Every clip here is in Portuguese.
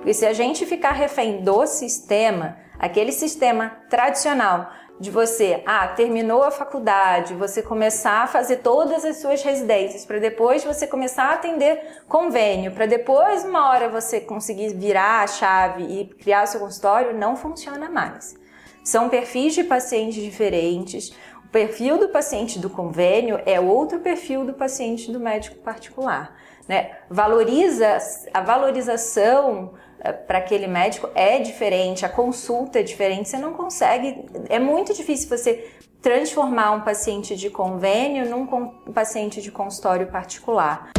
Porque se a gente ficar refém do sistema, aquele sistema tradicional de você, ah, terminou a faculdade, você começar a fazer todas as suas residências, para depois você começar a atender convênio, para depois uma hora você conseguir virar a chave e criar seu consultório, não funciona mais. São perfis de pacientes diferentes. O perfil do paciente do convênio é outro perfil do paciente do médico particular. Né? Valoriza a valorização para aquele médico é diferente, a consulta é diferente, você não consegue, é muito difícil você transformar um paciente de convênio num paciente de consultório particular.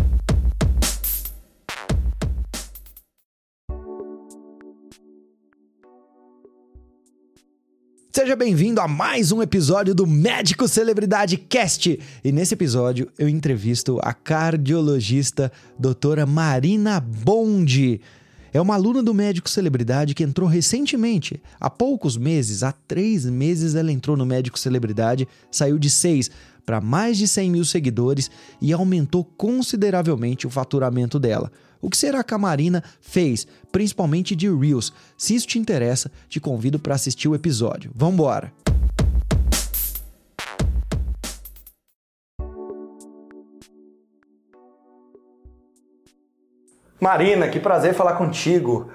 Seja bem-vindo a mais um episódio do Médico Celebridade Cast. E nesse episódio eu entrevisto a cardiologista doutora Marina Bonde. É uma aluna do Médico Celebridade que entrou recentemente. Há poucos meses, há três meses, ela entrou no Médico Celebridade, saiu de seis para mais de 100 mil seguidores e aumentou consideravelmente o faturamento dela. O que será que a Marina fez, principalmente de Reels? Se isso te interessa, te convido para assistir o episódio. Vamos Marina, que prazer falar contigo.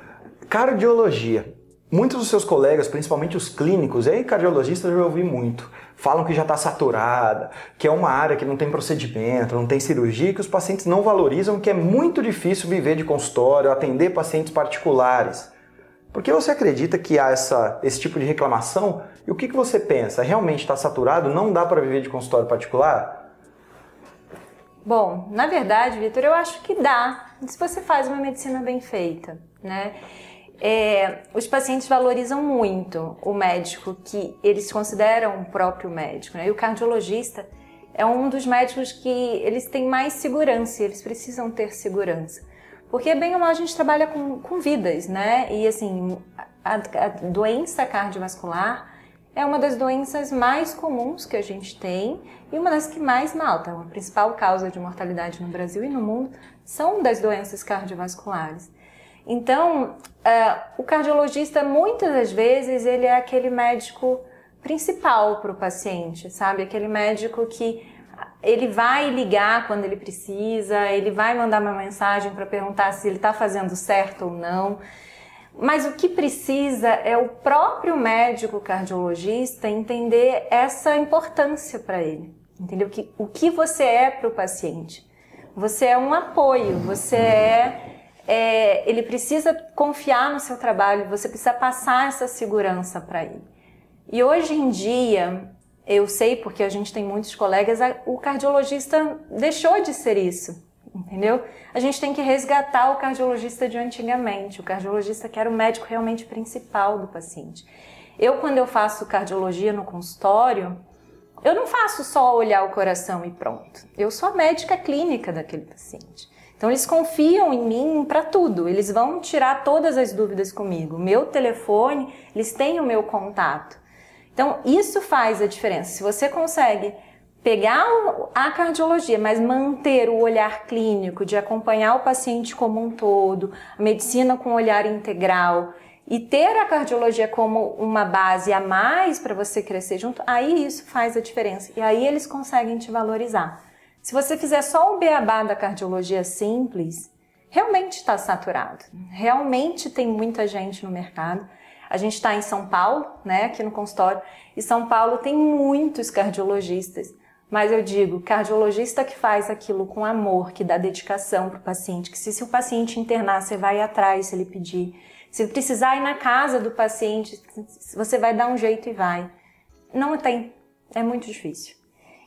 Cardiologia. Muitos dos seus colegas, principalmente os clínicos, e cardiologistas eu já ouvi muito, falam que já está saturada, que é uma área que não tem procedimento, não tem cirurgia, que os pacientes não valorizam, que é muito difícil viver de consultório, atender pacientes particulares. Por que você acredita que há essa, esse tipo de reclamação? E o que, que você pensa? Realmente está saturado? Não dá para viver de consultório particular? Bom, na verdade, Vitor, eu acho que dá, se você faz uma medicina bem feita, né? é, os pacientes valorizam muito o médico que eles consideram o próprio médico. Né? E o cardiologista é um dos médicos que eles têm mais segurança, eles precisam ter segurança. Porque bem ou mal a gente trabalha com, com vidas, né? E assim, a, a doença cardiovascular é uma das doenças mais comuns que a gente tem e uma das que mais maltam. A principal causa de mortalidade no Brasil e no mundo são das doenças cardiovasculares. Então, uh, o cardiologista, muitas das vezes, ele é aquele médico principal para o paciente, sabe? Aquele médico que ele vai ligar quando ele precisa, ele vai mandar uma mensagem para perguntar se ele está fazendo certo ou não. Mas o que precisa é o próprio médico cardiologista entender essa importância para ele. Entendeu? Que, o que você é para o paciente? Você é um apoio, você é é, ele precisa confiar no seu trabalho, você precisa passar essa segurança para ele. E hoje em dia, eu sei porque a gente tem muitos colegas, o cardiologista deixou de ser isso, entendeu? A gente tem que resgatar o cardiologista de antigamente, o cardiologista que era o médico realmente principal do paciente. Eu, quando eu faço cardiologia no consultório, eu não faço só olhar o coração e pronto. Eu sou a médica clínica daquele paciente. Então eles confiam em mim para tudo, eles vão tirar todas as dúvidas comigo. Meu telefone, eles têm o meu contato. Então isso faz a diferença. Se você consegue pegar a cardiologia, mas manter o olhar clínico de acompanhar o paciente como um todo, a medicina com olhar integral e ter a cardiologia como uma base a mais para você crescer junto, aí isso faz a diferença. E aí eles conseguem te valorizar. Se você fizer só o beabá da cardiologia simples, realmente está saturado. Realmente tem muita gente no mercado. A gente está em São Paulo, né, aqui no consultório, e São Paulo tem muitos cardiologistas. Mas eu digo, cardiologista que faz aquilo com amor, que dá dedicação para o paciente, que se, se o paciente internar, você vai atrás se ele pedir. Se precisar ir na casa do paciente, você vai dar um jeito e vai. Não tem, é muito difícil.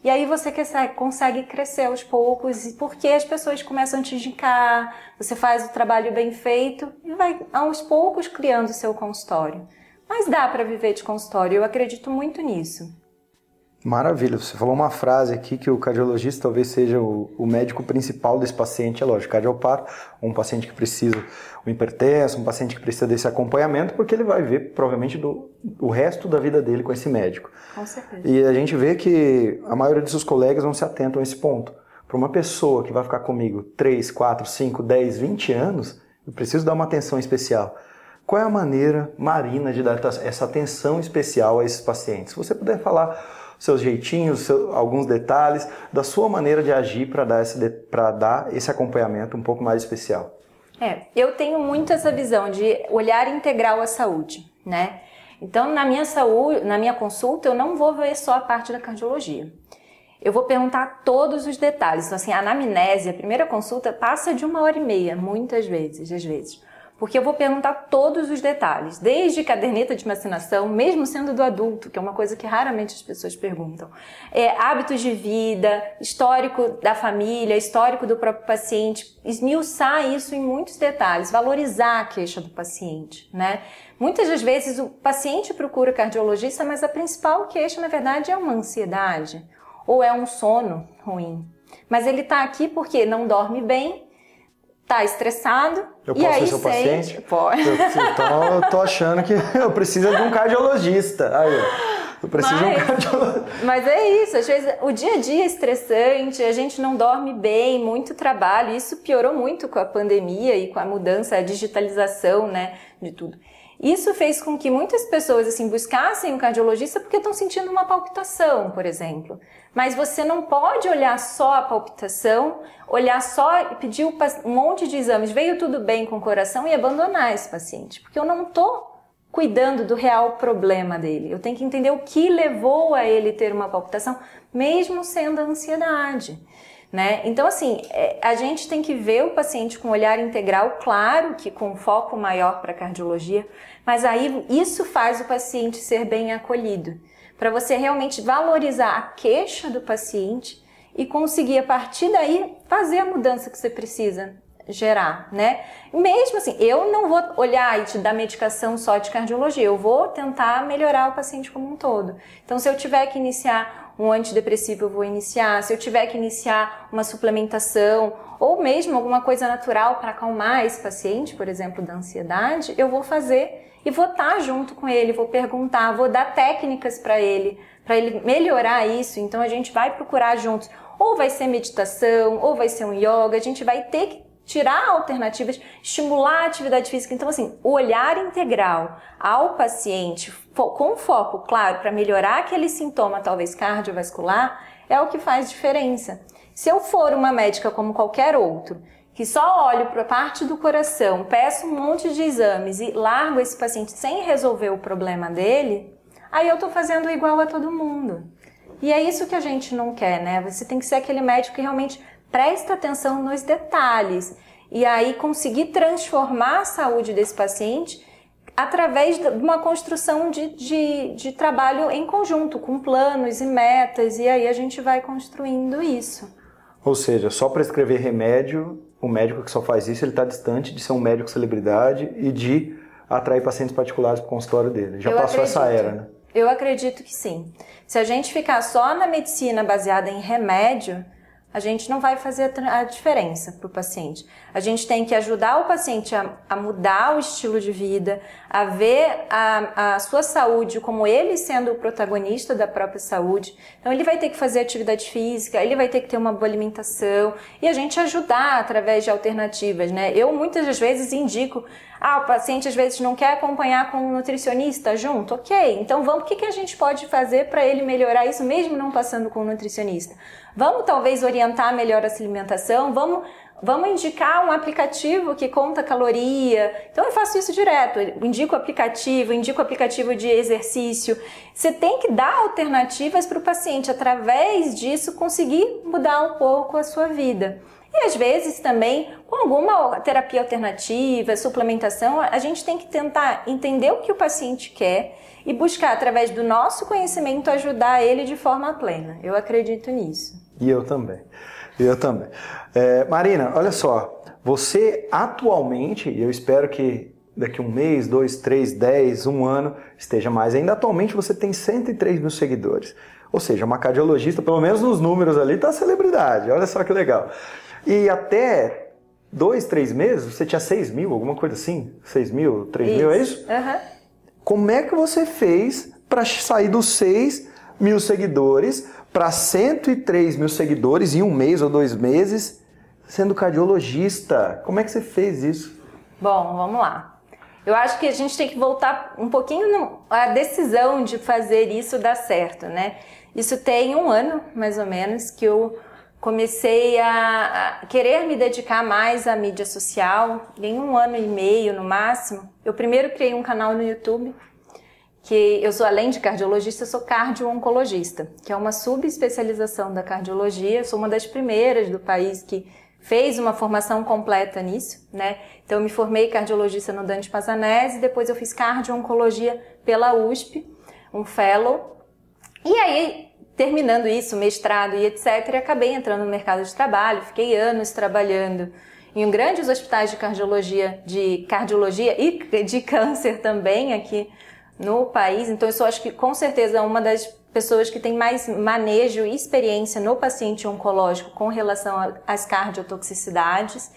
E aí você consegue crescer aos poucos, porque as pessoas começam a te indicar, você faz o trabalho bem feito e vai aos poucos criando o seu consultório. Mas dá para viver de consultório, eu acredito muito nisso. Maravilha, você falou uma frase aqui que o cardiologista talvez seja o, o médico principal desse paciente, é lógico, cardiopata, um paciente que precisa, um hipertenso, um paciente que precisa desse acompanhamento, porque ele vai ver provavelmente do, o resto da vida dele com esse médico. Com certeza. E a gente vê que a maioria dos seus colegas não se atentam a esse ponto. Para uma pessoa que vai ficar comigo 3, 4, 5, 10, 20 anos, eu preciso dar uma atenção especial. Qual é a maneira, Marina, de dar essa atenção especial a esses pacientes? Se você puder falar seus jeitinhos, seu, alguns detalhes da sua maneira de agir para dar, esse, dar esse acompanhamento um pouco mais especial. É, eu tenho muito essa visão de olhar integral à saúde, né? Então, na minha saúde, na minha consulta, eu não vou ver só a parte da cardiologia. Eu vou perguntar todos os detalhes. Então, assim, a anamnese, a primeira consulta, passa de uma hora e meia, muitas vezes, às vezes porque eu vou perguntar todos os detalhes, desde caderneta de vacinação, mesmo sendo do adulto, que é uma coisa que raramente as pessoas perguntam, é, hábitos de vida, histórico da família, histórico do próprio paciente, esmiuçar isso em muitos detalhes, valorizar a queixa do paciente, né? Muitas das vezes o paciente procura cardiologista, mas a principal queixa, na verdade, é uma ansiedade ou é um sono ruim. Mas ele está aqui porque não dorme bem, tá estressado. Eu posso e aí ser seu paciente? Pode. Eu, tô, tô achando que eu preciso de um cardiologista. Aí, eu preciso mas, de um cardiologista. Mas é isso, às vezes o dia a dia é estressante, a gente não dorme bem, muito trabalho. Isso piorou muito com a pandemia e com a mudança, a digitalização, né, de tudo. Isso fez com que muitas pessoas assim buscassem um cardiologista porque estão sentindo uma palpitação, por exemplo. Mas você não pode olhar só a palpitação, olhar só e pedir um monte de exames, veio tudo bem com o coração e abandonar esse paciente, porque eu não estou cuidando do real problema dele. Eu tenho que entender o que levou a ele ter uma palpitação, mesmo sendo a ansiedade. Né? Então, assim, é, a gente tem que ver o paciente com olhar integral, claro que com foco maior para cardiologia, mas aí isso faz o paciente ser bem acolhido, para você realmente valorizar a queixa do paciente e conseguir a partir daí fazer a mudança que você precisa gerar, né? Mesmo assim, eu não vou olhar e te dar medicação só de cardiologia, eu vou tentar melhorar o paciente como um todo. Então, se eu tiver que iniciar um antidepressivo eu vou iniciar, se eu tiver que iniciar uma suplementação ou mesmo alguma coisa natural para acalmar esse paciente, por exemplo, da ansiedade, eu vou fazer e vou estar junto com ele, vou perguntar, vou dar técnicas para ele, para ele melhorar isso. Então a gente vai procurar juntos. Ou vai ser meditação, ou vai ser um yoga, a gente vai ter que tirar alternativas, estimular a atividade física. Então, assim, o olhar integral ao paciente, com foco, claro, para melhorar aquele sintoma, talvez cardiovascular, é o que faz diferença. Se eu for uma médica como qualquer outro, que só olho para a parte do coração, peço um monte de exames e largo esse paciente sem resolver o problema dele, aí eu estou fazendo igual a todo mundo. E é isso que a gente não quer, né? Você tem que ser aquele médico que realmente presta atenção nos detalhes e aí conseguir transformar a saúde desse paciente através de uma construção de, de, de, trabalho em conjunto, com planos e metas, e aí a gente vai construindo isso. Ou seja, só prescrever remédio, o médico que só faz isso, ele está distante de ser um médico celebridade e de atrair pacientes particulares para o consultório dele. Já Eu passou acredito. essa era, né? Eu acredito que sim. Se a gente ficar só na medicina baseada em remédio, a gente não vai fazer a diferença para o paciente. A gente tem que ajudar o paciente a, a mudar o estilo de vida, a ver a, a, sua saúde como ele sendo o protagonista da própria saúde. Então, ele vai ter que fazer atividade física, ele vai ter que ter uma boa alimentação e a gente ajudar através de alternativas, né? Eu muitas das vezes indico ah, o paciente às vezes não quer acompanhar com um nutricionista junto. Ok, então vamos, o que, que a gente pode fazer para ele melhorar isso, mesmo não passando com um nutricionista? Vamos talvez orientar melhor essa alimentação, vamos, vamos indicar um aplicativo que conta caloria. Então eu faço isso direto, eu indico aplicativo, indico aplicativo de exercício. Você tem que dar alternativas para o paciente, através disso conseguir mudar um pouco a sua vida. E às vezes também, com alguma terapia alternativa, suplementação, a gente tem que tentar entender o que o paciente quer e buscar, através do nosso conhecimento, ajudar ele de forma plena. Eu acredito nisso. E eu também. Eu também. É, Marina, olha só. Você atualmente, eu espero que daqui um mês, dois, três, dez, um ano, esteja mais. Ainda atualmente você tem 103 mil seguidores. Ou seja, uma cardiologista, pelo menos nos números ali, está celebridade. Olha só que legal. E até dois, três meses, você tinha 6 mil, alguma coisa assim? 6 mil, 3 mil, é isso? Uhum. Como é que você fez para sair dos 6 mil seguidores para 103 mil seguidores em um mês ou dois meses, sendo cardiologista? Como é que você fez isso? Bom, vamos lá. Eu acho que a gente tem que voltar um pouquinho à decisão de fazer isso dar certo, né? Isso tem um ano, mais ou menos, que eu comecei a, querer me dedicar mais à mídia social. Em um ano e meio, no máximo, eu primeiro criei um canal no YouTube, que eu sou, além de cardiologista, sou cardio-oncologista, que é uma subespecialização da cardiologia. Eu sou uma das primeiras do país que fez uma formação completa nisso, né? Então eu me formei cardiologista no Dante Pazanese, depois eu fiz cardio-oncologia pela USP, um fellow. E aí, terminando isso, mestrado e etc, acabei entrando no mercado de trabalho, fiquei anos trabalhando em grandes hospitais de cardiologia, de cardiologia e de câncer também aqui no país. Então eu sou acho que com certeza uma das pessoas que têm mais manejo e experiência no paciente oncológico com relação às cardiotoxicidades.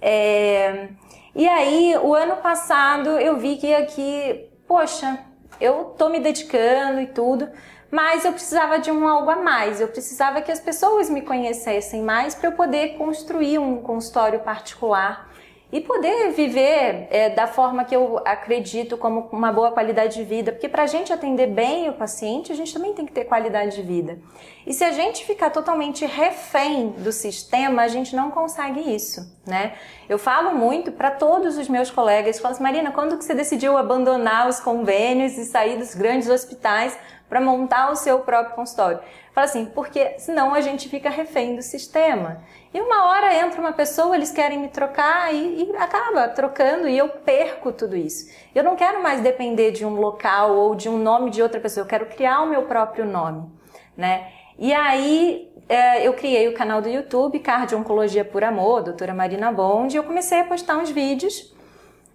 É... E aí, o ano passado, eu vi que aqui, poxa, eu tô me dedicando e tudo, mas eu precisava de um algo a mais. Eu precisava que as pessoas me conhecessem mais para eu poder construir um consultório particular e poder viver é, da forma que eu acredito como uma boa qualidade de vida, porque para a gente atender bem o paciente, a gente também tem que ter qualidade de vida. E se a gente ficar totalmente refém do sistema, a gente não consegue isso, né? Eu falo muito para todos os meus colegas, falo assim, Marina, quando que você decidiu abandonar os convênios e sair dos grandes hospitais para montar o seu próprio consultório? Fala assim, porque senão a gente fica refém do sistema. E uma hora entra uma pessoa, eles querem me trocar e, e, acaba trocando e eu perco tudo isso. Eu não quero mais depender de um local ou de um nome de outra pessoa, eu quero criar o meu próprio nome, né? E aí é, eu criei o canal do YouTube, Cardio Oncologia por Amor, doutora Marina Bond, e eu comecei a postar uns vídeos.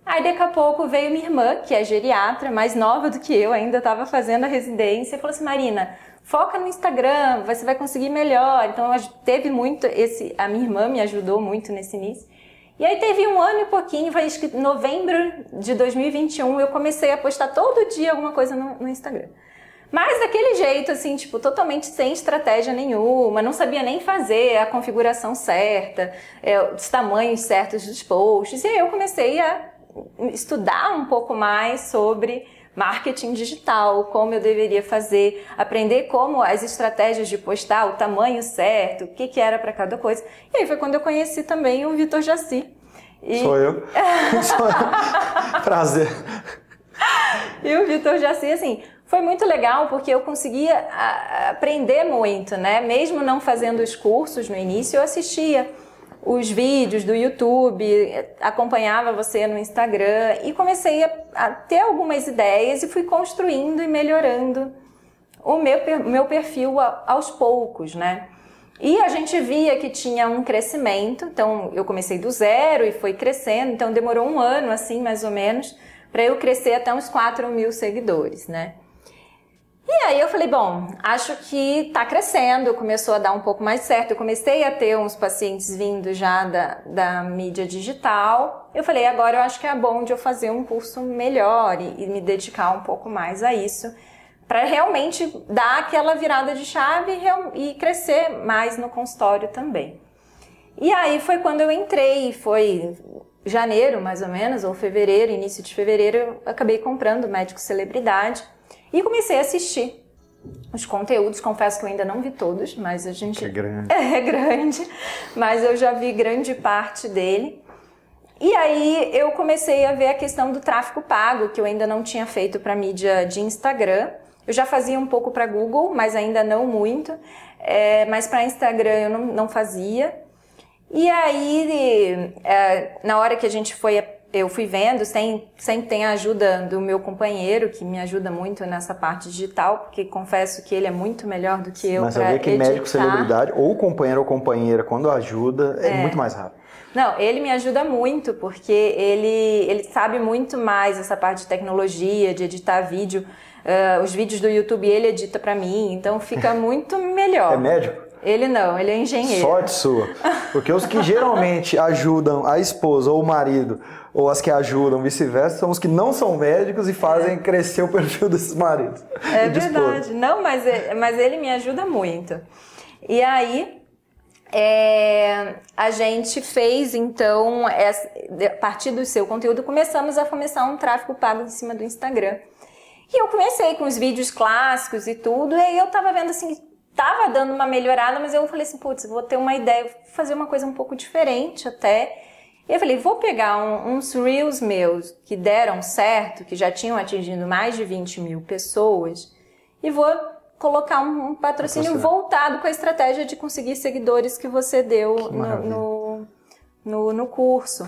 Aí daqui a pouco veio minha irmã, que é geriatra, mais nova do que eu, ainda estava fazendo a residência, e falou assim, Marina, foca no Instagram, você vai conseguir melhor. Então teve muito esse, a minha irmã me ajudou muito nesse início. E aí teve um ano e pouquinho, foi acho novembro de 2021, eu comecei a postar todo dia alguma coisa no, no Instagram. Mas daquele jeito, assim, tipo, totalmente sem estratégia nenhuma, não sabia nem fazer a configuração certa, é, os tamanhos certos dos posts. E aí eu comecei a estudar um pouco mais sobre marketing digital, como eu deveria fazer, aprender como as estratégias de postar, o tamanho certo, o que, que era para cada coisa. E aí foi quando eu conheci também o Vitor Jaci. E... Sou eu. Sou eu. Prazer. E o Vitor Jaci, assim, foi muito legal porque eu conseguia aprender muito, né? Mesmo não fazendo os cursos no início, eu assistia os vídeos do YouTube, acompanhava você no Instagram e comecei a, a ter algumas ideias e fui construindo e melhorando o meu, meu perfil aos poucos, né? E a gente via que tinha um crescimento, então eu comecei do zero e foi crescendo, então demorou um ano, assim, mais ou menos, para eu crescer até uns 4 mil seguidores, né? E aí eu falei, bom, acho que tá crescendo, começou a dar um pouco mais certo. Eu comecei a ter uns pacientes vindo já da, da mídia digital. Eu falei, agora eu acho que é bom de eu fazer um curso melhor e, e me dedicar um pouco mais a isso, para realmente dar aquela virada de chave e, e crescer mais no consultório também. E aí foi quando eu entrei, foi janeiro mais ou menos, ou fevereiro, início de fevereiro, eu acabei comprando Médico Celebridade e comecei a assistir os conteúdos, confesso que eu ainda não vi todos, mas a gente. É grande. É grande, mas eu já vi grande parte dele. E aí eu comecei a ver a questão do tráfego pago, que eu ainda não tinha feito para mídia de Instagram. Eu já fazia um pouco para Google, mas ainda não muito. É, mas para Instagram eu não, não fazia. E aí, é, na hora que a gente foi eu fui vendo, sem, sempre tem a ajuda do meu companheiro, que me ajuda muito nessa parte digital, porque confesso que ele é muito melhor do que eu Mas sabia que editar. médico celebridade, ou companheiro ou companheira, quando ajuda, é, é, muito mais rápido. Não, ele me ajuda muito, porque ele, ele sabe muito mais essa parte de tecnologia, de editar vídeo. Uh, os vídeos do YouTube ele edita para mim, então fica muito melhor. É médico? Ele não, ele é engenheiro. Sorte sua. Porque os que geralmente ajudam a esposa ou o marido, ou as que ajudam, vice-versa, são os que não são médicos e fazem é. crescer o perfil desses maridos. É verdade. Não, mas, é, mas ele me ajuda muito. E aí, é, a gente fez então, é, a partir do seu conteúdo, começamos a começar um tráfego pago em cima do Instagram. E eu comecei com os vídeos clássicos e tudo, e aí eu tava vendo assim, tava dando uma melhorada, mas eu falei assim, putz, vou ter uma ideia, fazer uma coisa um pouco diferente até. E eu falei, vou pegar um, uns Reels meus que deram certo, que já tinham atingido mais de 20 mil pessoas, e vou colocar um, um patrocínio voltado com a estratégia de conseguir seguidores que você deu que no, no, no, no curso.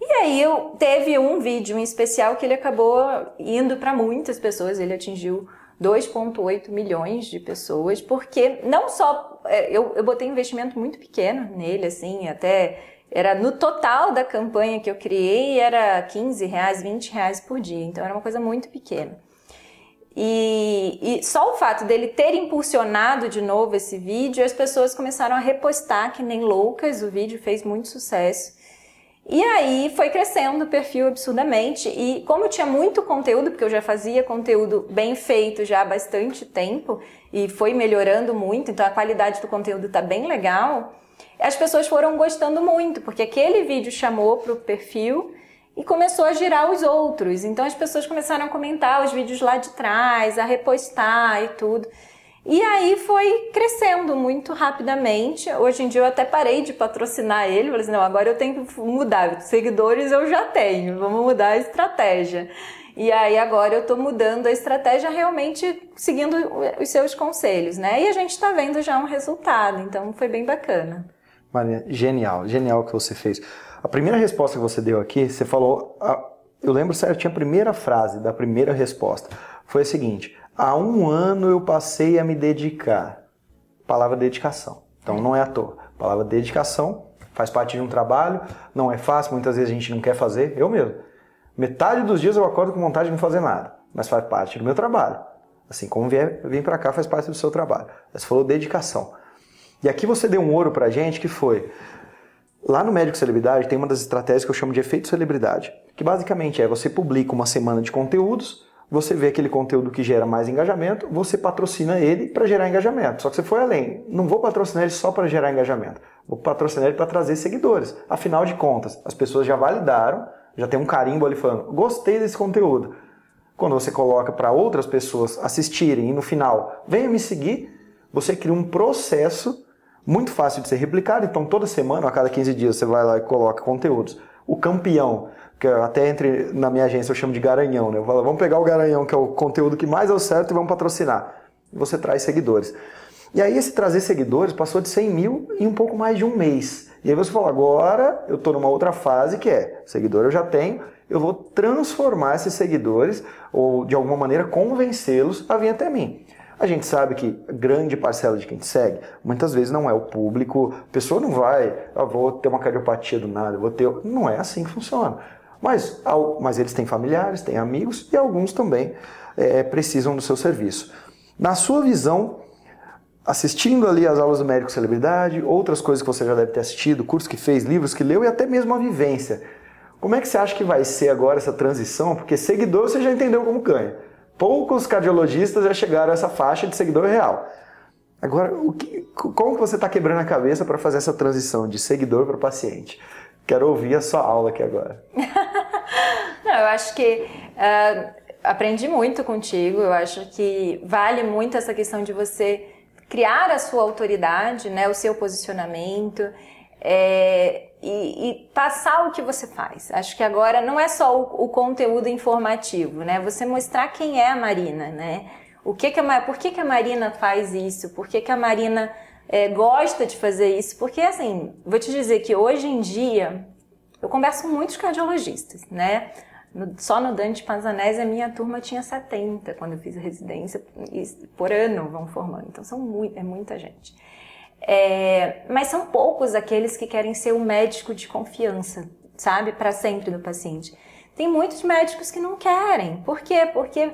E aí eu teve um vídeo em especial que ele acabou indo para muitas pessoas, ele atingiu 2,8 milhões de pessoas, porque não só é, eu, eu botei investimento muito pequeno nele, assim, até era no total da campanha que eu criei, era 15 reais, 20 reais por dia, então era uma coisa muito pequena. E, e, só o fato dele ter impulsionado de novo esse vídeo, as pessoas começaram a repostar que nem loucas, o vídeo fez muito sucesso. E aí foi crescendo o perfil absurdamente. E como eu tinha muito conteúdo, porque eu já fazia conteúdo bem feito já há bastante tempo, e foi melhorando muito, então a qualidade do conteúdo tá bem legal, as pessoas foram gostando muito, porque aquele vídeo chamou pro perfil e começou a girar os outros. Então as pessoas começaram a comentar os vídeos lá de trás, a repostar e tudo. E aí foi crescendo muito rapidamente. Hoje em dia eu até parei de patrocinar ele. Falei assim, não, agora eu tenho que mudar. Seguidores eu já tenho, vamos mudar a estratégia. E aí agora eu estou mudando a estratégia realmente seguindo os seus conselhos, né? E a gente está vendo já um resultado, então foi bem bacana. Maria, genial, genial o que você fez. A primeira resposta que você deu aqui, você falou, eu lembro certinho a primeira frase da primeira resposta, foi a seguinte: Há um ano eu passei a me dedicar. Palavra dedicação. Então não é à toa. Palavra dedicação faz parte de um trabalho, não é fácil, muitas vezes a gente não quer fazer. Eu mesmo. Metade dos dias eu acordo com vontade de não fazer nada, mas faz parte do meu trabalho. Assim como vier, vem para cá faz parte do seu trabalho. Você falou dedicação. E aqui você deu um ouro pra gente que foi Lá no Médico Celebridade tem uma das estratégias que eu chamo de efeito celebridade, que basicamente é você publica uma semana de conteúdos, você vê aquele conteúdo que gera mais engajamento, você patrocina ele para gerar engajamento. Só que você foi além. Não vou patrocinar ele só para gerar engajamento. Vou patrocinar ele para trazer seguidores. Afinal de contas, as pessoas já validaram, já tem um carimbo ali falando: gostei desse conteúdo. Quando você coloca para outras pessoas assistirem e no final, venha me seguir, você cria um processo muito fácil de ser replicado. Então, toda semana, a cada 15 dias, você vai lá e coloca conteúdos. O campeão que até entre na minha agência eu chamo de garanhão, né? Eu falo, vamos pegar o garanhão, que é o conteúdo que mais deu certo, e vamos patrocinar. E você traz seguidores. E aí esse trazer seguidores passou de 100 mil em um pouco mais de um mês. E aí você falou, agora eu estou numa outra fase que é, seguidor eu já tenho, eu vou transformar esses seguidores, ou de alguma maneira convencê-los a vir até mim. A gente sabe que grande parcela de quem te segue, muitas vezes não é o público, a pessoa não vai, ah, vou ter uma cardiopatia do nada, vou ter. Não é assim que funciona. Mas, mas eles têm familiares, têm amigos e alguns também é, precisam do seu serviço. Na sua visão, assistindo ali as aulas do médico celebridade, outras coisas que você já deve ter assistido, cursos que fez, livros que leu e até mesmo a vivência. Como é que você acha que vai ser agora essa transição? Porque seguidor você já entendeu como ganha. Poucos cardiologistas já chegaram a essa faixa de seguidor real. Agora, que, como que você está quebrando a cabeça para fazer essa transição de seguidor para paciente? Quero ouvir a sua aula aqui agora. Não, eu acho que uh, aprendi muito contigo. Eu acho que vale muito essa questão de você criar a sua autoridade, né, o seu posicionamento é, e, e, passar o que você faz. Acho que agora não é só o, o, conteúdo informativo, né? Você mostrar quem é a Marina, né? O que que a, por que, que a Marina faz isso? Por que, que a Marina é, gosta de fazer isso, porque assim, vou te dizer que hoje em dia eu converso com muitos cardiologistas, né? No, só no Dante Panzanese a minha turma tinha 70 quando eu fiz a residência, por ano vão formando, então são muito, é muita gente. É, mas são poucos aqueles que querem ser o médico de confiança, sabe, para sempre do paciente. Tem muitos médicos que não querem. Por quê? Porque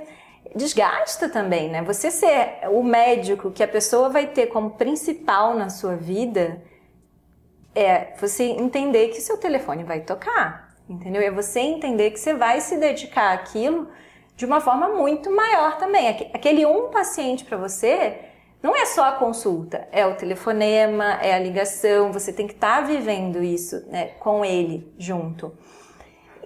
desgasta também, né? Você ser o médico que a pessoa vai ter como principal na sua vida é você entender que seu telefone vai tocar, entendeu? É você entender que você vai se dedicar àquilo de uma forma muito maior também. Aquele um paciente para você não é só a consulta, é o telefonema, é a ligação, você tem que estar tá vivendo isso né, com ele junto.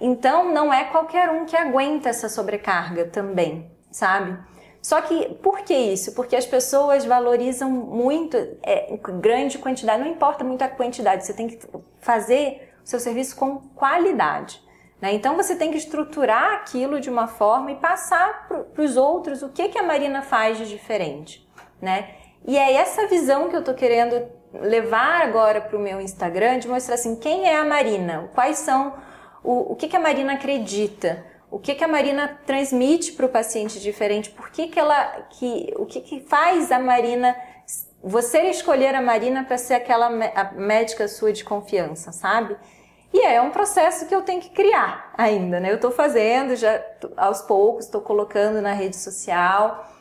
Então, não é qualquer um que aguenta essa sobrecarga também, sabe? Só que, por que isso? Porque as pessoas valorizam muito, é, grande quantidade, não importa muito a quantidade, você tem que fazer o seu serviço com qualidade. Né? Então, você tem que estruturar aquilo de uma forma e passar para os outros o que, que a Marina faz de diferente. Né? E é essa visão que eu estou querendo levar agora para o meu Instagram, de mostrar assim, quem é a Marina, quais são, o, o que, que a Marina acredita, o que, que a Marina transmite para o paciente diferente, por que, que ela, que, o que, que faz a Marina, você escolher a Marina para ser aquela médica sua de confiança, sabe? E é um processo que eu tenho que criar ainda, né? Eu estou fazendo, já aos poucos, estou colocando na rede social.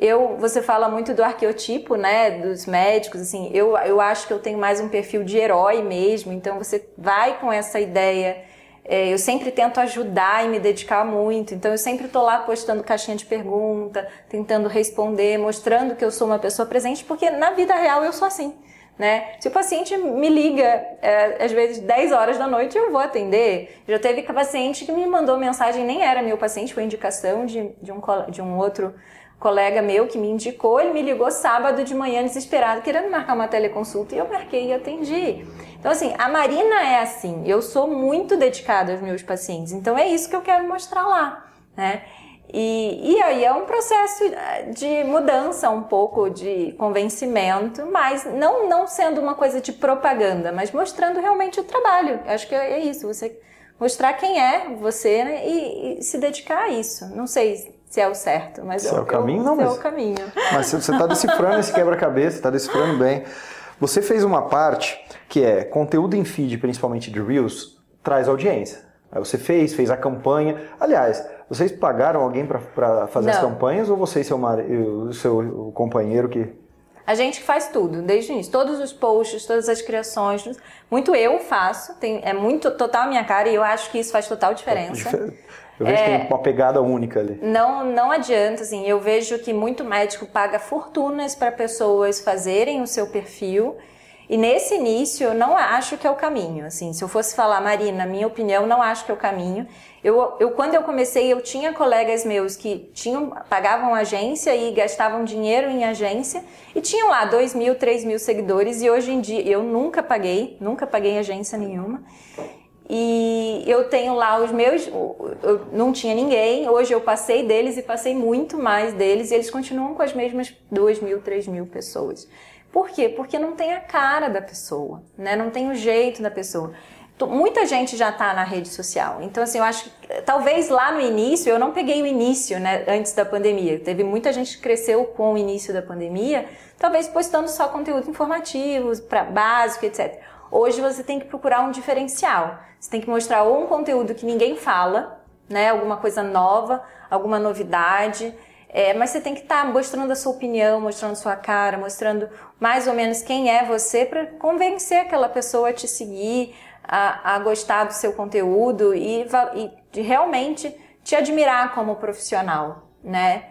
Eu, você fala muito do arqueotipo, né, dos médicos, assim, eu, eu acho que eu tenho mais um perfil de herói mesmo, então você vai com essa ideia é, eu sempre tento ajudar e me dedicar muito, então eu sempre estou lá postando caixinha de pergunta, tentando responder, mostrando que eu sou uma pessoa presente, porque na vida real eu sou assim. Né? Se o paciente me liga, é, às vezes 10 horas da noite, eu vou atender. Já teve paciente que me mandou mensagem, nem era meu paciente, foi indicação de, de, um, de um outro colega meu que me indicou, ele me ligou sábado de manhã desesperado, querendo marcar uma teleconsulta, e eu marquei e atendi. Então, assim, a Marina é assim, eu sou muito dedicada aos meus pacientes, então é isso que eu quero mostrar lá, né? E, e aí é um processo de mudança, um pouco de convencimento, mas não, não sendo uma coisa de propaganda, mas mostrando realmente o trabalho. Acho que é isso, você mostrar quem é você né, e, e se dedicar a isso. Não sei se é o certo, mas se eu, é o caminho, não, mas... é o caminho. Mas você está decifrando esse quebra-cabeça, está decifrando bem. Você fez uma parte que é conteúdo em feed, principalmente de Reels, traz audiência. Aí você fez, fez a campanha. Aliás, vocês pagaram alguém para fazer não. as campanhas ou você e seu, o seu companheiro que a gente faz tudo, desde o início. Todos os posts, todas as criações, muito eu faço, tem, é muito total minha cara e eu acho que isso faz total diferença. Eu vejo é, que tem uma pegada única ali. Não, não adianta, assim, eu vejo que muito médico paga fortunas para pessoas fazerem o seu perfil. E nesse início, eu não acho que é o caminho. Assim, se eu fosse falar, Marina, minha opinião, não acho que é o caminho. Eu, eu quando eu comecei, eu tinha colegas meus que tinham, pagavam agência e gastavam dinheiro em agência e tinham lá dois mil, três mil seguidores. E hoje em dia, eu nunca paguei, nunca paguei agência nenhuma. E eu tenho lá os meus, eu não tinha ninguém, hoje eu passei deles e passei muito mais deles e eles continuam com as mesmas duas mil, três mil pessoas. Por quê? Porque não tem a cara da pessoa, né? Não tem o jeito da pessoa. Muita gente já está na rede social. Então, assim, eu acho que talvez lá no início, eu não peguei o início, né, antes da pandemia. Teve muita gente que cresceu com o início da pandemia, talvez postando só conteúdo informativo, pra, básico, etc. Hoje você tem que procurar um diferencial. Você tem que mostrar ou um conteúdo que ninguém fala, né? Alguma coisa nova, alguma novidade. É, mas você tem que estar tá mostrando a sua opinião, mostrando a sua cara, mostrando mais ou menos quem é você para convencer aquela pessoa a te seguir, a, a gostar do seu conteúdo e, e de realmente te admirar como profissional, né?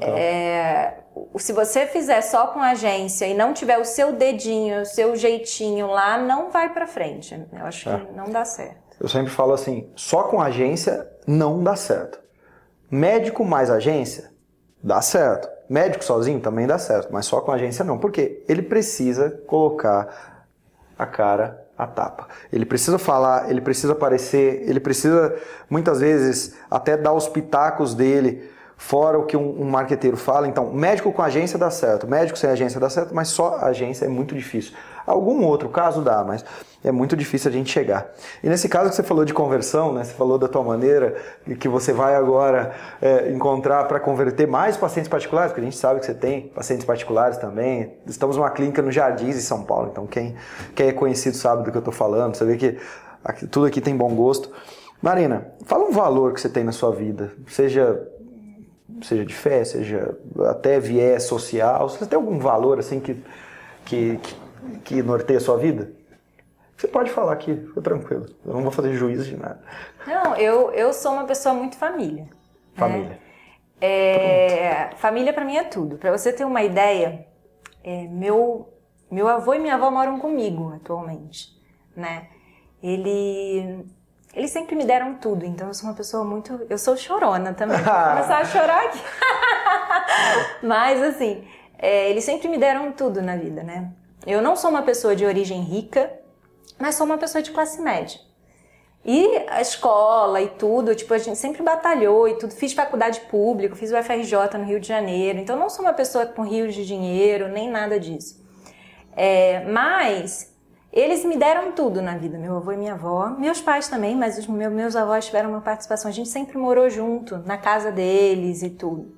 É, se você fizer só com agência e não tiver o seu dedinho, o seu jeitinho lá, não vai para frente. Eu acho é. que não dá certo. Eu sempre falo assim, só com agência não dá certo. Médico mais agência dá certo. Médico sozinho também dá certo, mas só com agência não, porque ele precisa colocar a cara a tapa. Ele precisa falar, ele precisa aparecer, ele precisa muitas vezes até dar os pitacos dele fora o que um, um marqueteiro fala. Então, médico com agência dá certo, médico sem agência dá certo, mas só agência é muito difícil. Algum outro caso dá, mas é muito difícil a gente chegar. E nesse caso que você falou de conversão, né, você falou da tua maneira que você vai agora é, encontrar para converter mais pacientes particulares, porque a gente sabe que você tem pacientes particulares também. Estamos numa clínica no Jardins, em São Paulo, então quem, quem é conhecido sabe do que eu estou falando. Você vê que aqui, tudo aqui tem bom gosto. Marina, fala um valor que você tem na sua vida, seja seja de fé, seja até viés social, você tem algum valor assim que, que, que, que norteia a sua vida? Você pode falar aqui, fica tranquilo. Eu não vou fazer juízo de nada. Não, eu, eu sou uma pessoa muito família. Né? Família. Né? É, família para mim é tudo. Para você ter uma ideia, É, meu, meu avô e minha avó moram comigo atualmente, né? Ele, eles sempre me deram tudo, então eu sou uma pessoa muito. Eu sou chorona também. Vou começar a chorar aqui. Mas, assim, é, eles sempre me deram tudo na vida, né? Eu não sou uma pessoa de origem rica, mas sou uma pessoa de classe média. E a escola e tudo, tipo, a gente sempre batalhou e tudo. Fiz faculdade pública, fiz o FRJ no Rio de Janeiro. Então, não sou uma pessoa com rios de dinheiro, nem nada disso. É, mas eles me deram tudo na vida, meu avô e minha avó. Meus pais também, mas os meus, meus avós tiveram uma participação. A gente sempre morou junto, na casa deles e tudo.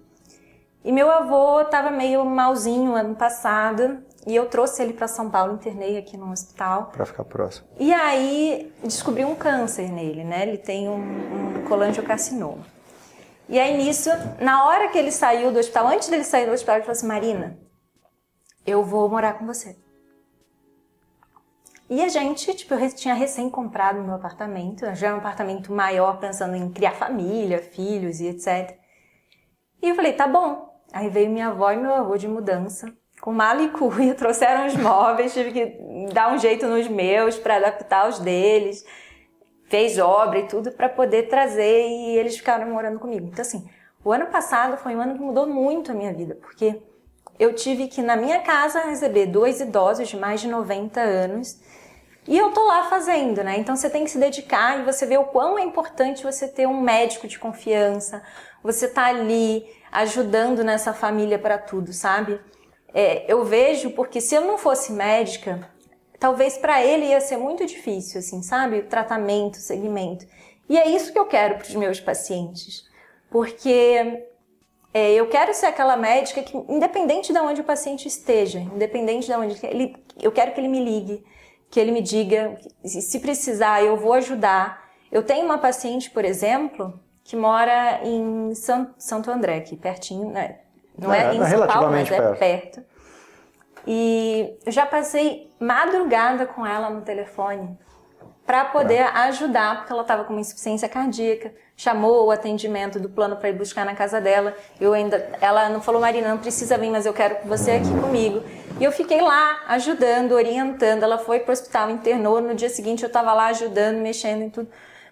E meu avô estava meio malzinho ano passado e eu trouxe ele para São Paulo, internei aqui no hospital. Para ficar próximo. E aí descobri um câncer nele, né? Ele tem um, um colangiocarcinoma. E aí nisso, na hora que ele saiu do hospital, antes dele sair do hospital, ele falou assim: Marina, eu vou morar com você. E a gente, tipo, eu tinha recém comprado meu apartamento, já era um apartamento maior, pensando em criar família, filhos e etc. E eu falei, tá bom. Aí veio minha avó e meu avô de mudança com mala e cuia, trouxeram os móveis, tive que dar um jeito nos meus para adaptar os deles, fez obra e tudo para poder trazer e eles ficaram morando comigo. Então assim, o ano passado foi um ano que mudou muito a minha vida, porque eu tive que na minha casa receber dois idosos de mais de 90 anos e eu tô lá fazendo, né? Então você tem que se dedicar e você vê o quão é importante você ter um médico de confiança, você tá ali ajudando nessa família para tudo, sabe? é, eu vejo porque se eu não fosse médica, talvez para ele ia ser muito difícil, assim, sabe? Tratamento, segmento. E é isso que eu quero para os meus pacientes, porque é, eu quero ser aquela médica que, independente de onde o paciente esteja, independente de onde ele, eu quero que ele me ligue, que ele me diga, se precisar, eu vou ajudar. Eu tenho uma paciente, por exemplo, que mora em Santo André, aqui pertinho, né? Não é, é em São Paulo, mas é perto. perto. E eu já passei madrugada com ela no telefone para poder é. ajudar, porque ela estava com uma insuficiência cardíaca. Chamou o atendimento do plano para ir buscar na casa dela. Eu ainda, ela não falou, Marina, não precisa vir, mas eu quero você aqui comigo. E eu fiquei lá ajudando, orientando. Ela foi para o hospital, internou. No dia seguinte eu estava lá ajudando, mexendo em tudo.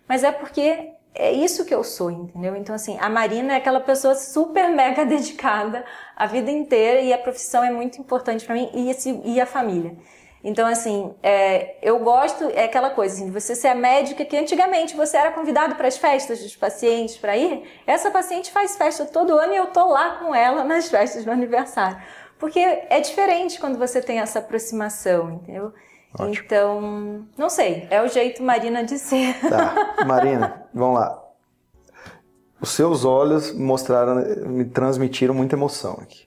Mas é porque é isso que eu sou, entendeu? Então, assim, a Marina é aquela pessoa super mega dedicada a vida inteira e a profissão é muito importante para mim e, esse, e a família. Então, assim, é, eu gosto, é aquela coisa, assim, você ser a médica que antigamente você era convidado para as festas dos pacientes para ir. Essa paciente faz festa todo ano e eu tô lá com ela nas festas do aniversário. Porque é diferente quando você tem essa aproximação, entendeu? Ótimo. Então, não sei, é o jeito Marina de ser. Tá, Marina, vamos lá. Os seus olhos mostraram, me transmitiram muita emoção aqui.